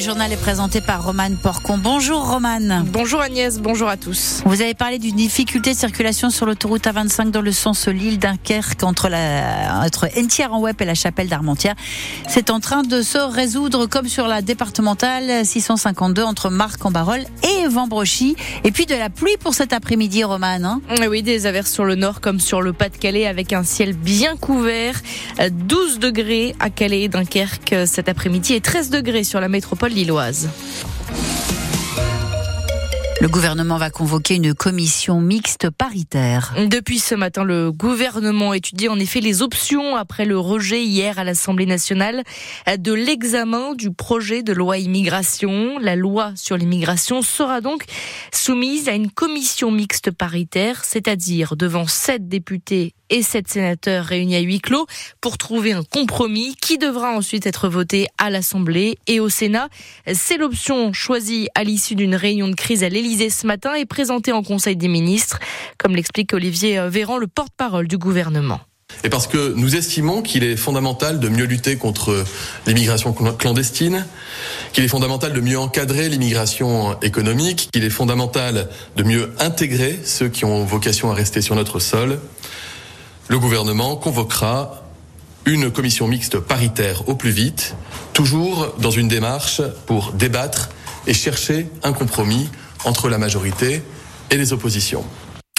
journal est présenté par Romane Porcon. Bonjour Romane. Bonjour Agnès, bonjour à tous. Vous avez parlé d'une difficulté de circulation sur l'autoroute A25 dans le sens Lille-Dunkerque entre, la, entre Entière en Web et la chapelle d'Armentières. C'est en train de se résoudre comme sur la départementale 652 entre Marc en Barol et Vambrochy. Et puis de la pluie pour cet après-midi, Romane. Hein oui, des averses sur le nord comme sur le Pas-de-Calais avec un ciel bien couvert. 12 degrés à Calais et Dunkerque cet après-midi et 13 degrés sur la métropole lilloise. Le gouvernement va convoquer une commission mixte paritaire. Depuis ce matin, le gouvernement étudie en effet les options après le rejet hier à l'Assemblée nationale de l'examen du projet de loi immigration. La loi sur l'immigration sera donc soumise à une commission mixte paritaire, c'est-à-dire devant sept députés et sept sénateurs réunis à huis clos pour trouver un compromis qui devra ensuite être voté à l'Assemblée et au Sénat. C'est l'option choisie à l'issue d'une réunion de crise à l'Élysée ce matin et présentée en Conseil des ministres, comme l'explique Olivier Véran, le porte-parole du gouvernement. Et parce que nous estimons qu'il est fondamental de mieux lutter contre l'immigration clandestine, qu'il est fondamental de mieux encadrer l'immigration économique, qu'il est fondamental de mieux intégrer ceux qui ont vocation à rester sur notre sol, le gouvernement convoquera une commission mixte paritaire au plus vite, toujours dans une démarche pour débattre et chercher un compromis entre la majorité et les oppositions.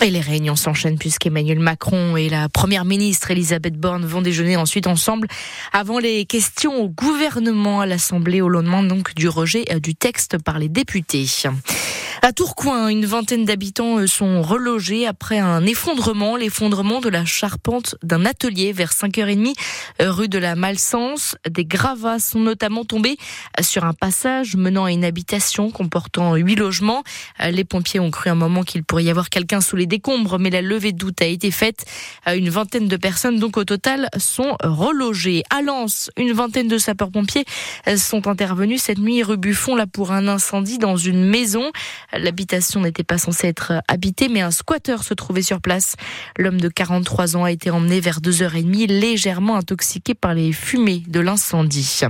Et les réunions s'enchaînent puisqu'Emmanuel Macron et la première ministre Elisabeth Borne vont déjeuner ensuite ensemble avant les questions au gouvernement à l'Assemblée au lendemain donc du rejet du texte par les députés. À Tourcoing, une vingtaine d'habitants euh, sont relogés après un effondrement, l'effondrement de la charpente d'un atelier vers 5h30 euh, rue de la Malsens. Des gravats sont notamment tombés euh, sur un passage menant à une habitation comportant huit logements. Les pompiers ont cru un moment qu'il pourrait y avoir quelqu'un sous les décombres, mais la levée de doute a été faite. Une vingtaine de personnes, donc au total, sont relogées. À Lens, une vingtaine de sapeurs-pompiers sont intervenus cette nuit rue Buffon là pour un incendie dans une maison. L'habitation n'était pas censée être habitée, mais un squatter se trouvait sur place. L'homme de 43 ans a été emmené vers 2h30, légèrement intoxiqué par les fumées de l'incendie.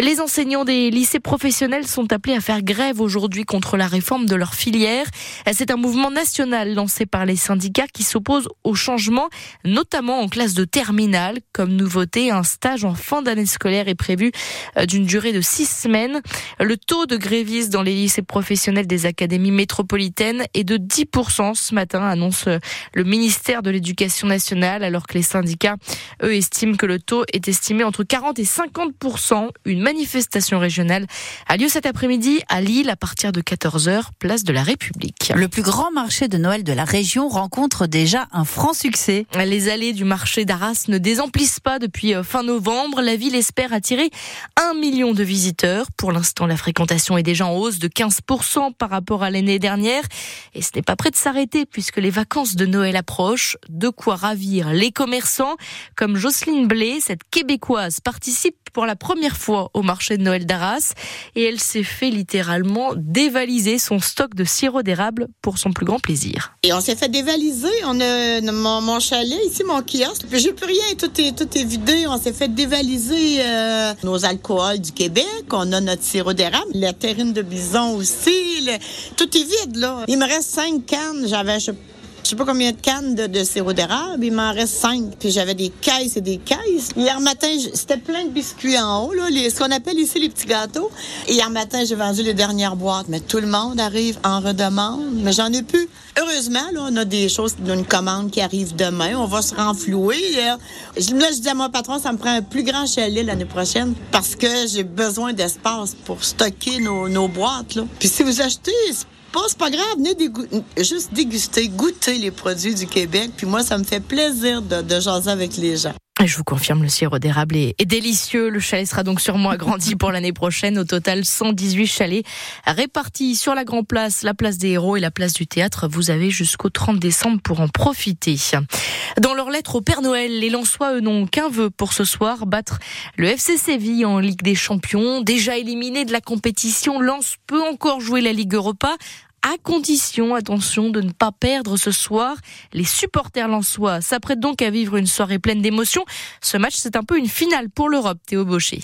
Les enseignants des lycées professionnels sont appelés à faire grève aujourd'hui contre la réforme de leur filière. C'est un mouvement national lancé par les syndicats qui s'opposent au changement, notamment en classe de terminale. Comme nouveauté, un stage en fin d'année scolaire est prévu euh, d'une durée de six semaines. Le taux de grévistes dans les lycées professionnels des académies métropolitaines est de 10% ce matin, annonce euh, le ministère de l'Éducation nationale, alors que les syndicats, eux, estiment que le taux est estimé entre 40 et 50%. Une manifestation régionale a lieu cet après-midi à Lille à partir de 14h, place de la République. Le plus grand marché de Noël de la région rencontre déjà un franc succès. Les allées du marché d'Arras ne désemplissent pas depuis euh, fin novembre. La ville espère attirer un million de visiteurs. Pour l'instant, la fréquentation est déjà en hausse de 15% par rapport à l'année dernière. Et ce n'est pas prêt de s'arrêter puisque les vacances de Noël approchent. De quoi ravir les commerçants. Comme Jocelyne Blé, cette québécoise participe pour la première fois au marché de Noël d'Arras et elle s'est fait littéralement dévaliser son stock de sirop d'érable pour son plus grand plaisir. Et on s'est fait dévaliser. On a mon, chalet ici, mon kiosque. J'ai plus rien, tout est, tout est vidé. On s'est fait dévaliser euh, nos alcools du Québec. On a notre sirop d'érable, la terrine de bison aussi. tout est vide là. Il me reste cinq cannes. J'avais sais pas combien de cannes de, sirop d'érable. Il m'en reste cinq. Puis j'avais des caisses et des caisses. Hier matin, c'était plein de biscuits en haut, là, les, ce qu'on appelle ici les petits gâteaux. Et hier matin, j'ai vendu les dernières boîtes. Mais tout le monde arrive en redemande. Mais j'en ai plus. Heureusement, là, on a des choses, une commande qui arrive demain. On va se renflouer. Là, je, je dis à mon patron, ça me prend un plus grand chalet l'année prochaine parce que j'ai besoin d'espace pour stocker nos, nos boîtes. Là. Puis si vous achetez, c'est pas grave, venez juste déguster, goûter les produits du Québec. Puis moi, ça me fait plaisir de, de jaser avec les gens. Je vous confirme, le sirop d'érable est, délicieux. Le chalet sera donc sûrement agrandi pour l'année prochaine. Au total, 118 chalets répartis sur la Grand Place, la place des Héros et la place du Théâtre. Vous avez jusqu'au 30 décembre pour en profiter. Dans leur lettre au Père Noël, les Lensois, eux, n'ont qu'un vœu pour ce soir, battre le FC Séville en Ligue des Champions. Déjà éliminé de la compétition, Lens peut encore jouer la Ligue Europa à condition, attention, de ne pas perdre ce soir. Les supporters lensois s'apprêtent donc à vivre une soirée pleine d'émotions. Ce match, c'est un peu une finale pour l'Europe, Théo Baucher.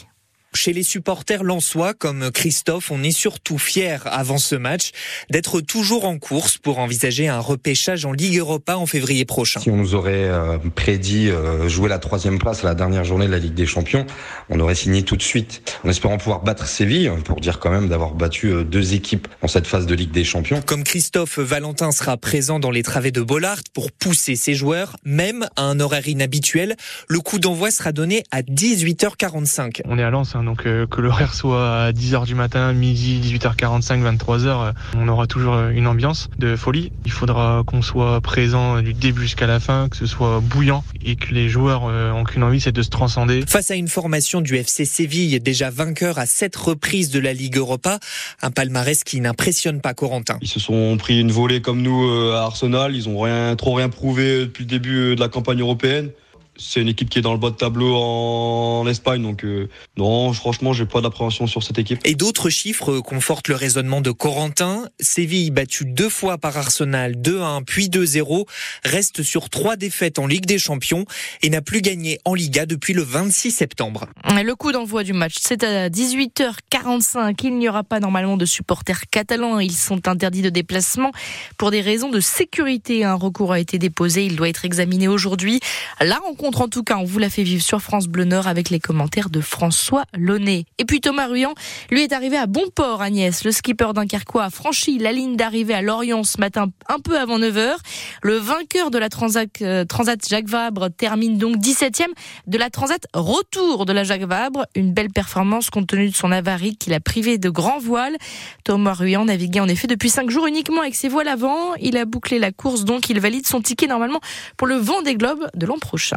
Chez les supporters lensois comme Christophe, on est surtout fiers avant ce match d'être toujours en course pour envisager un repêchage en Ligue Europa en février prochain. Si on nous aurait euh, prédit euh, jouer la troisième place à la dernière journée de la Ligue des Champions, on aurait signé tout de suite, en espérant pouvoir battre Séville, pour dire quand même d'avoir battu euh, deux équipes en cette phase de Ligue des Champions. Comme Christophe, Valentin sera présent dans les travées de Bollard pour pousser ses joueurs, même à un horaire inhabituel. Le coup d'envoi sera donné à 18h45. On est à Lens, hein, donc euh, que l'horaire soit à 10h du matin, midi, 18h45, 23h, euh, on aura toujours euh, une ambiance de folie. Il faudra qu'on soit présent du début jusqu'à la fin, que ce soit bouillant et que les joueurs ont qu'une envie, c'est de se transcender. Face à une formation du FC Séville déjà vainqueur à sept reprises de la Ligue Europa, un palmarès qui n'impressionne pas Corentin. Ils se sont pris une volée comme nous à Arsenal, ils ont rien trop rien prouvé depuis le début de la campagne européenne c'est une équipe qui est dans le bas de tableau en, Espagne, donc euh, non, franchement, j'ai pas d'appréhension sur cette équipe. Et d'autres chiffres confortent le raisonnement de Corentin. Séville, battu deux fois par Arsenal, 2-1 puis 2-0, reste sur trois défaites en Ligue des Champions et n'a plus gagné en Liga depuis le 26 septembre. Le coup d'envoi du match, c'est à 18h45. Il n'y aura pas normalement de supporters catalans. Ils sont interdits de déplacement pour des raisons de sécurité. Un recours a été déposé. Il doit être examiné aujourd'hui. La rencontre en tout cas, on vous l'a fait vivre sur France Bleu Nord avec les commentaires de François Launay. Et puis Thomas Ruyant, lui est arrivé à bon port, Agnès. Le skipper Dunkerquois a franchi la ligne d'arrivée à Lorient ce matin un peu avant 9h. Le vainqueur de la Transat, euh, Jacques Vabre termine donc 17e de la Transat retour de la Jacques Vabre. Une belle performance compte tenu de son avarie qui l'a privé de grand voile. Thomas Ruyant naviguait en effet depuis 5 jours uniquement avec ses voiles avant. Il a bouclé la course donc il valide son ticket normalement pour le vent des globes de l'an prochain.